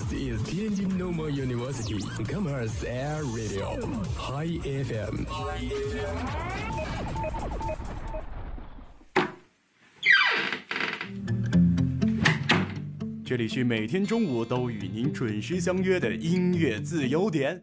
This is Tianjin Normal University Commerce Air Radio Hi FM. Hi FM.。这里是每天中午都与您准时相约的音乐自由点。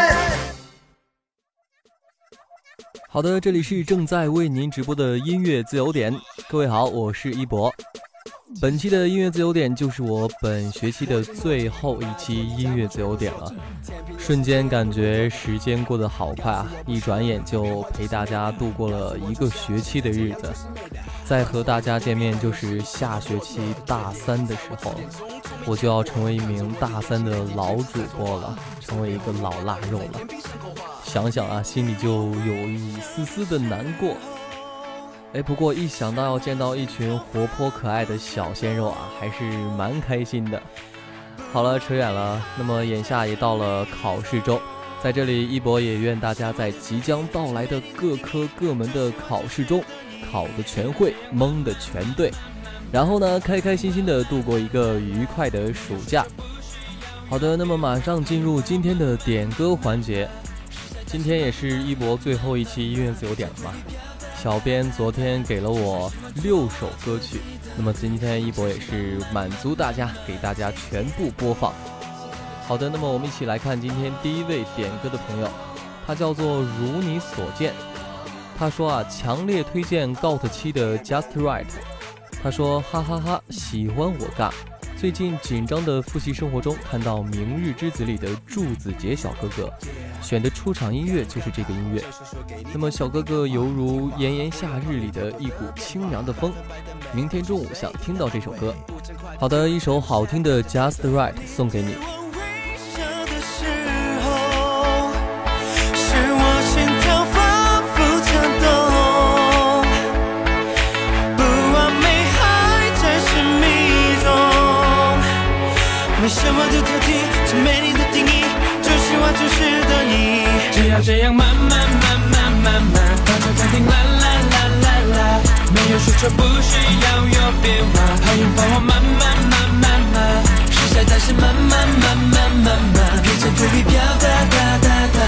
好的，这里是正在为您直播的音乐自由点。各位好，我是一博。本期的音乐自由点就是我本学期的最后一期音乐自由点了。瞬间感觉时间过得好快啊，一转眼就陪大家度过了一个学期的日子。再和大家见面就是下学期大三的时候，我就要成为一名大三的老主播了，成为一个老腊肉了。想想啊，心里就有一丝丝的难过。哎，不过一想到要见到一群活泼可爱的小鲜肉啊，还是蛮开心的。好了，扯远了。那么眼下也到了考试周，在这里一博也愿大家在即将到来的各科各门的考试中，考的全会，蒙的全对，然后呢，开开心心的度过一个愉快的暑假。好的，那么马上进入今天的点歌环节。今天也是一博最后一期音乐自由点了嘛？小编昨天给了我六首歌曲，那么今天一博也是满足大家，给大家全部播放。好的，那么我们一起来看今天第一位点歌的朋友，他叫做如你所见。他说啊，强烈推荐 GOT 七的 Just Right。他说哈哈哈，喜欢我尬。最近紧张的复习生活中，看到《明日之子》里的祝子杰小哥哥选的出场音乐就是这个音乐。那么小哥哥犹如炎炎夏日里的一股清凉的风。明天中午想听到这首歌。好的，一首好听的《Just Right》送给你。要这样慢慢慢慢慢慢，把这暂停啦啦啦啦啦。没有说错，不需要有变化，还用帮我慢慢慢慢慢。实在但是慢慢慢慢慢慢，变成对比表达哒哒哒。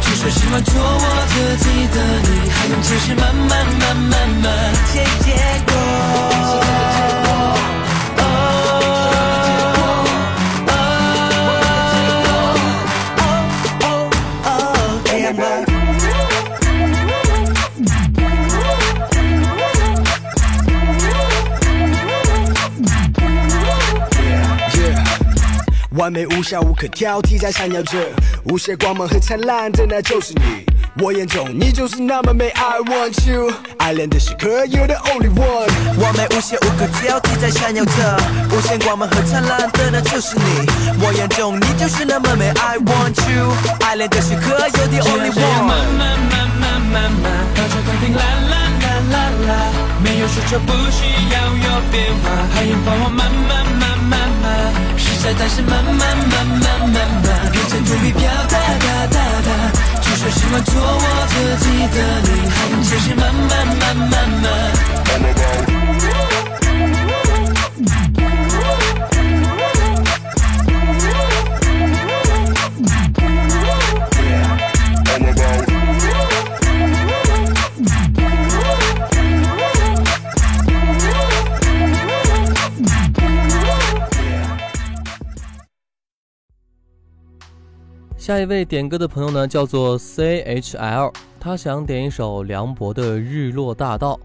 就说喜欢做我自己的你，还用解释慢慢慢慢慢。结结果。无瑕，无可挑剔，在闪耀着无限光芒和灿烂的，那就是你。我眼中你就是那么美，I want you。爱恋的时刻，You're the only one。完美无瑕，无可挑剔，在闪耀着无限光芒和灿烂的，那就是你。我眼中你就是那么美，I want you。爱恋的时刻，You're the only one。慢慢慢慢慢慢，到这快停啦啦啦啦啦，没有说错，不需要有变化，还用帮我慢慢慢慢慢。但是慢慢慢慢慢慢，变成嘴里表达哒哒哒。就说喜欢做我自己的你，还用解释慢慢慢慢慢。下一位点歌的朋友呢，叫做 C H L，他想点一首梁博的《日落大道》。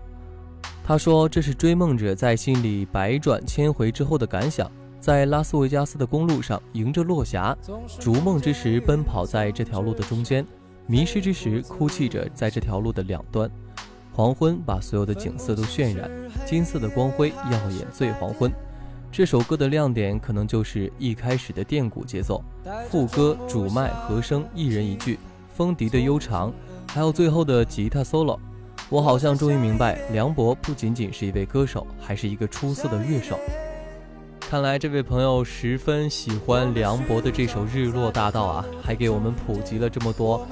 他说这是追梦者在心里百转千回之后的感想，在拉斯维加斯的公路上，迎着落霞，逐梦之时奔跑在这条路的中间，迷失之时哭泣着在这条路的两端。黄昏把所有的景色都渲染，金色的光辉耀眼醉黄昏。这首歌的亮点可能就是一开始的电鼓节奏，副歌、主麦、和声一人一句，风笛的悠长，还有最后的吉他 solo。我好像终于明白，梁博不仅仅是一位歌手，还是一个出色的乐手。看来这位朋友十分喜欢梁博的这首《日落大道》啊，还给我们普及了这么多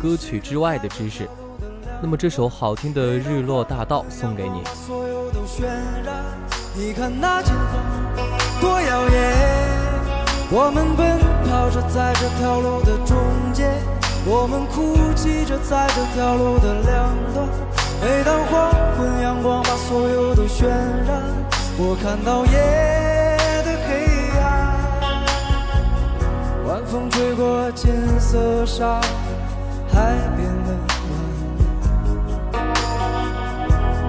歌曲之外的知识。那么这首好听的《日落大道》送给你。你看那金黄多耀眼，我们奔跑着在这条路的中间，我们哭泣着在这条路的两端。每当黄昏阳光把所有都渲染，我看到夜的黑暗。晚风吹过金色沙，海边的晚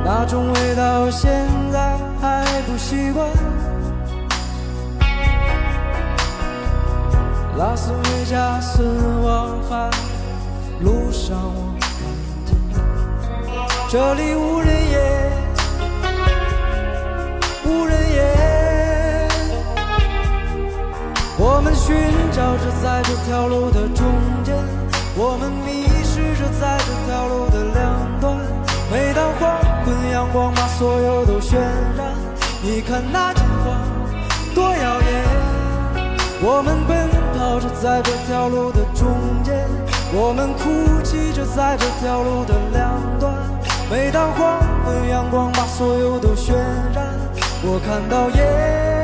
那种味道现在。还不习惯，拉斯维加斯往返路上，我看见这里无人烟，无人烟。我们寻找着在这条路的中间，我们迷失着在这条路的两端。每当黄昏阳光把所有都渲染。你看那金黄多耀眼，我们奔跑着在这条路的中间，我们哭泣着在这条路的两端。每当黄昏阳光把所有都渲染，我看到夜。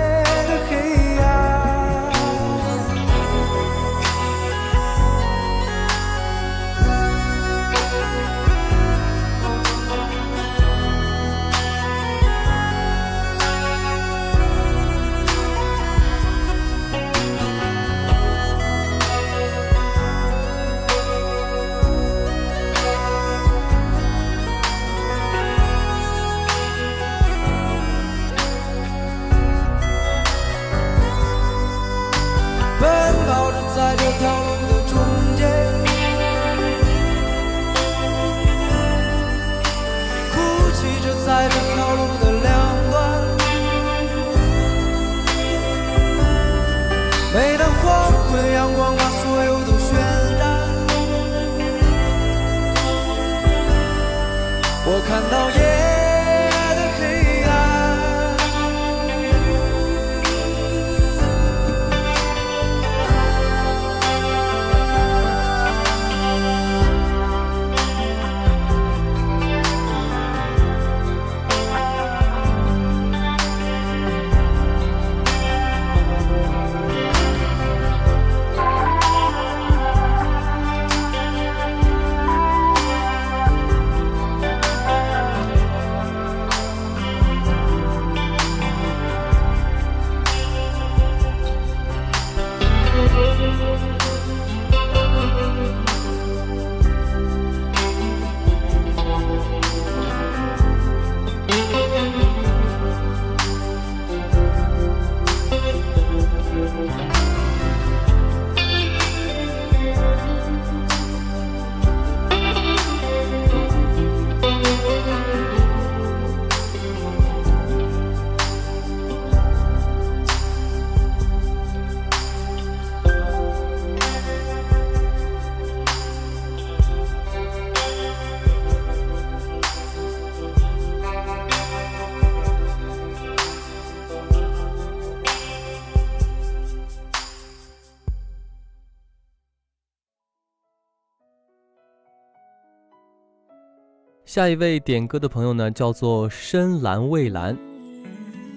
下一位点歌的朋友呢叫做深蓝蔚蓝。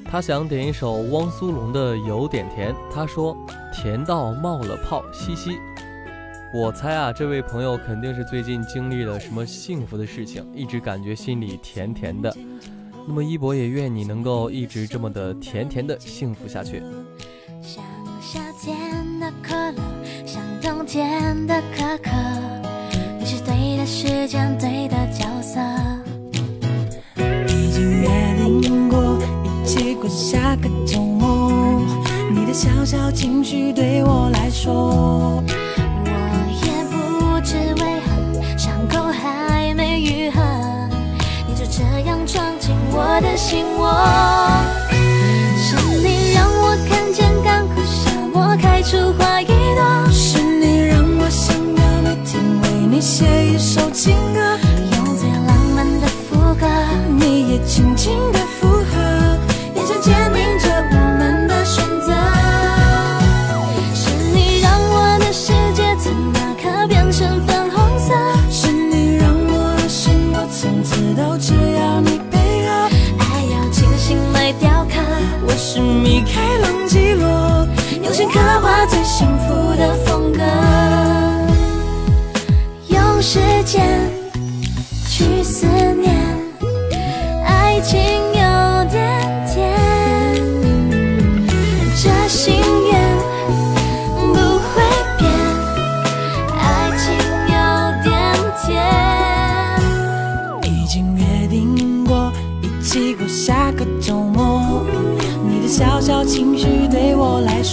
他想点一首汪苏泷的有点甜他说甜到冒了泡嘻嘻。我猜啊这位朋友肯定是最近经历了什么幸福的事情一直感觉心里甜甜的。那么一博也愿你能够一直这么的甜甜的幸福下去。像夏天的可乐像冬天的可可。时间对的角色。已经约定过一起过下个周末你的小小情绪对我来说我也不知为何伤口还没愈合你就这样闯进我的心窝。是你让我看见干枯沙漠开出花写一首情歌。用最浪漫的副歌你也轻轻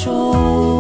좋.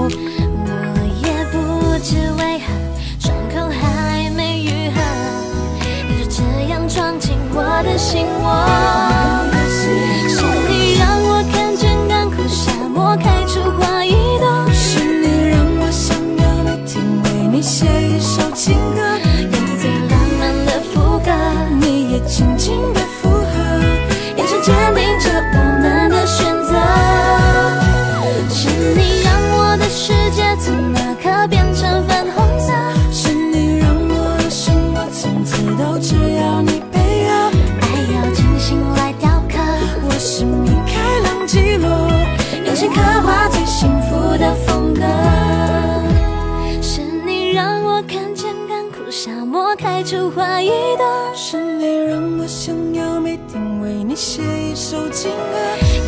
出怀疑的。是你让我想要每天为你写一首情歌，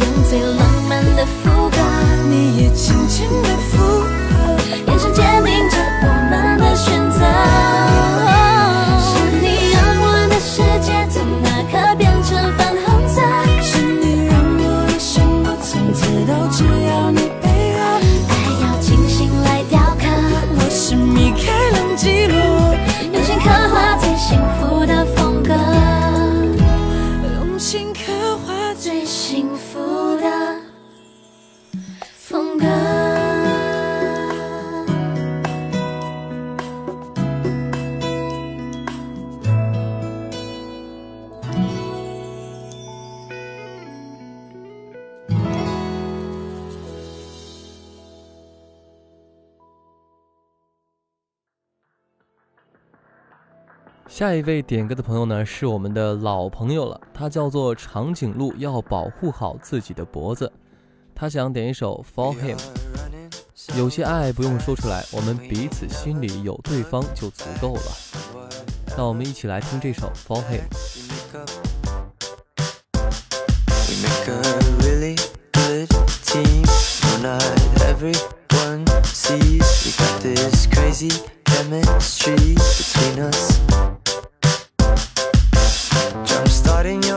用最浪漫的副歌，你也轻轻的附和，眼神坚定着我们的选择。下一位点歌的朋友呢，是我们的老朋友了，他叫做长颈鹿，要保护好自己的脖子，他想点一首 for him 有些爱不用说出来，我们彼此心里有对方就足够了。那我们一起来听这首 for him。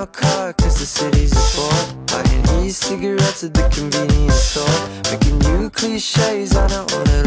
car cause the city's a bore. Buying e-cigarettes at the convenience store. Making new cliches on our own little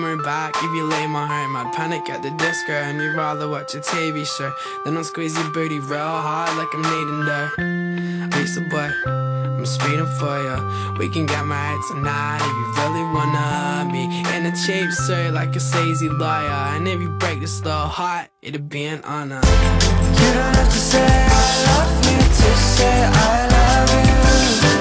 to back. If you lay my heart, I'd panic at the disco. And you'd rather watch a TV show. Then I'll squeeze your booty real hard like I'm needing dirt. Lisa boy, I'm speeding for you. We can get married tonight if you really wanna be in a cheap suit like a sleazy lawyer. And if you break this little heart, it'll be an honor. You don't have to say I love you to say I love you.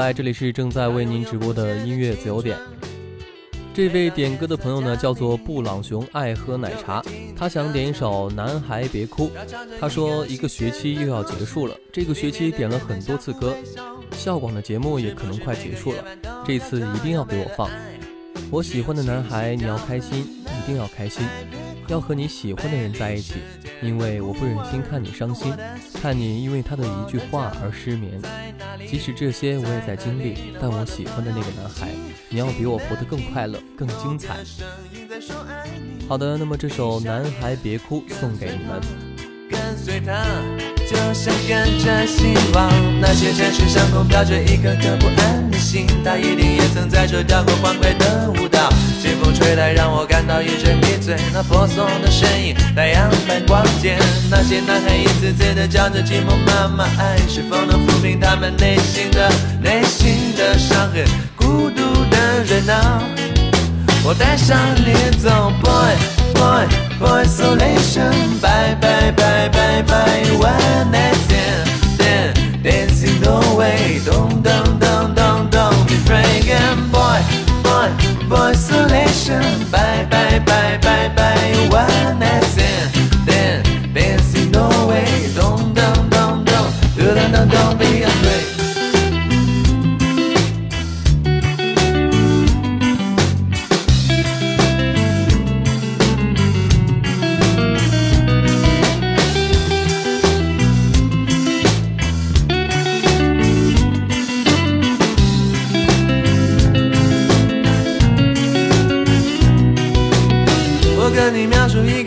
来，这里是正在为您直播的音乐自由点。这位点歌的朋友呢，叫做布朗熊，爱喝奶茶。他想点一首《男孩别哭》。他说一个学期又要结束了，这个学期点了很多次歌，校广的节目也可能快结束了，这次一定要给我放。我喜欢的男孩，你要开心，一定要开心，要和你喜欢的人在一起，因为我不忍心看你伤心，看你因为他的一句话而失眠。即使这些我也在经历，但我喜欢的那个男孩，你要比我活得更快乐、更精彩。好的，那么这首《男孩别哭》送给你们。跟随他，就像跟着希望。那些城市上空飘着一颗颗不安的心，他一定也曾在这跳过欢快的舞蹈。清风吹来，让我感到一阵迷醉。那婆娑的身影，太阳般光洁。那些男孩一次次的叫着寂寞妈妈，爱是否能抚平他们内心的内心的伤痕？孤独的热闹。我带上你走，boy boy boy isolation，bye bye bye bye bye one night stand dancing away，咚咚咚咚咚，be frank and boy boy boy isolation，bye bye bye bye bye one night stand dancing away，咚咚咚咚，咚咚咚咚，be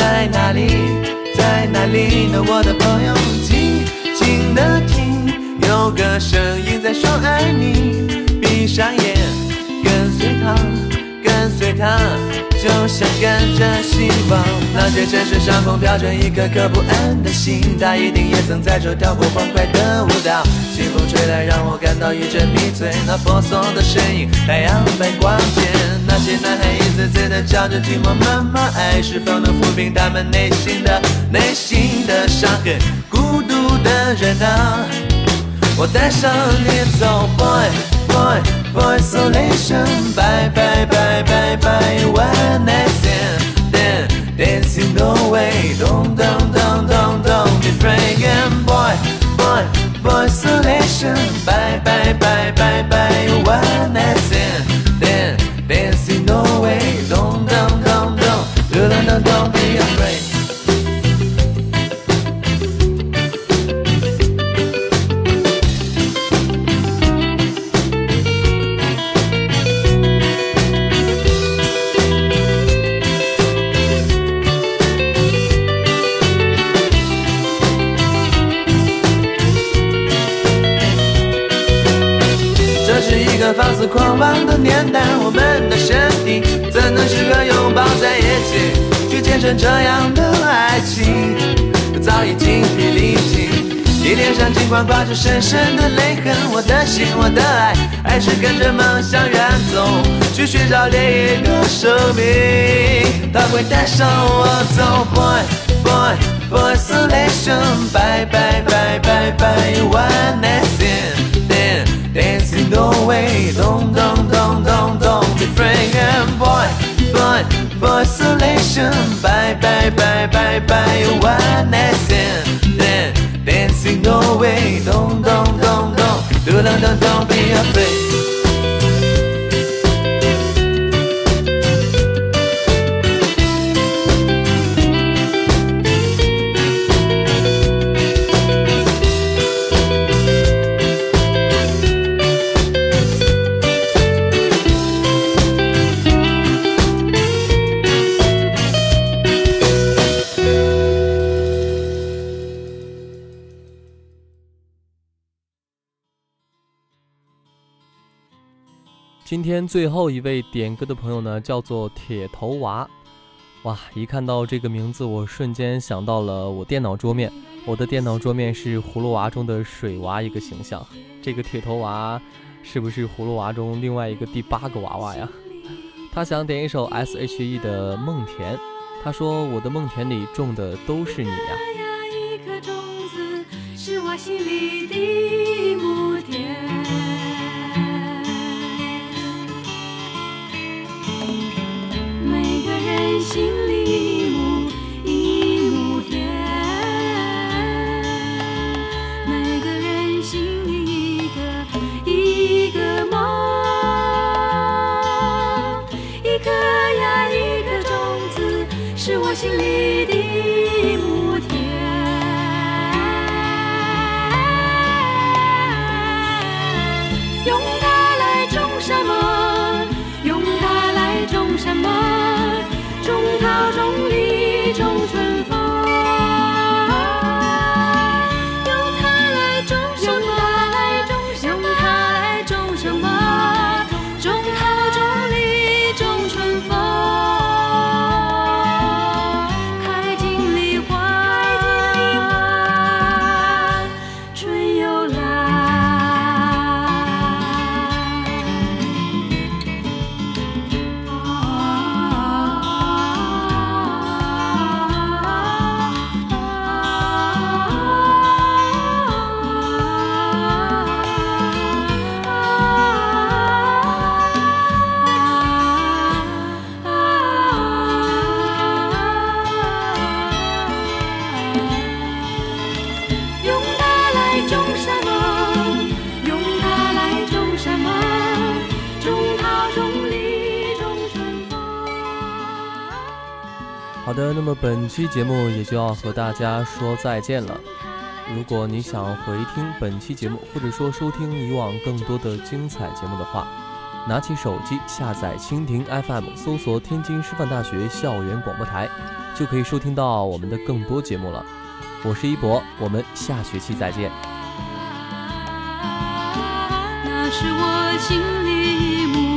在哪里？在哪里呢？我的朋友，静静的听，有个声音在说爱你。闭上眼，就像跟着希望。那些城市上空飘着一颗颗不安的心，他一定也曾在这跳过欢快的舞蹈。清风吹来，让我感到一阵迷醉。那婆娑的身影，太阳般光洁。那些男孩一次次的叫着寂寞妈妈，爱是否能抚平他们内心的内心的伤痕？孤独的人啊，我带上你走，boy boy boy isolation，bye bye bye bye bye one night stand dancing away，咚咚咚咚咚，be frank and boy boy boy isolation，bye bye bye bye bye one night 还是跟着梦想远走去寻找另一个生命他会带上我走 boy boy boy isolation bye bye bye bye Bye，One Night Stand Dan, Dancing No Way，Don't don't don't don't don't be afraid boy boy boy isolation bye bye bye byeon night standdance dance in nowhere don't don't don't 咚，嘟咚咚咚，be 今天最后一位点歌的朋友呢，叫做铁头娃。哇，一看到这个名字，我瞬间想到了我电脑桌面。我的电脑桌面是葫芦娃中的水娃一个形象。这个铁头娃是不是葫芦娃中另外一个第八个娃娃呀？他想点一首 S.H.E 的《梦田》。他说：“我的梦田里种的都是你呀。”一颗种子是我心里的心期节目也就要和大家说再见了。如果你想回听本期节目，或者说收听以往更多的精彩节目的话，拿起手机下载蜻蜓 FM，搜索天津师范大学校园广播台，就可以收听到我们的更多节目了。我是一博，我们下学期再见。那是我心里母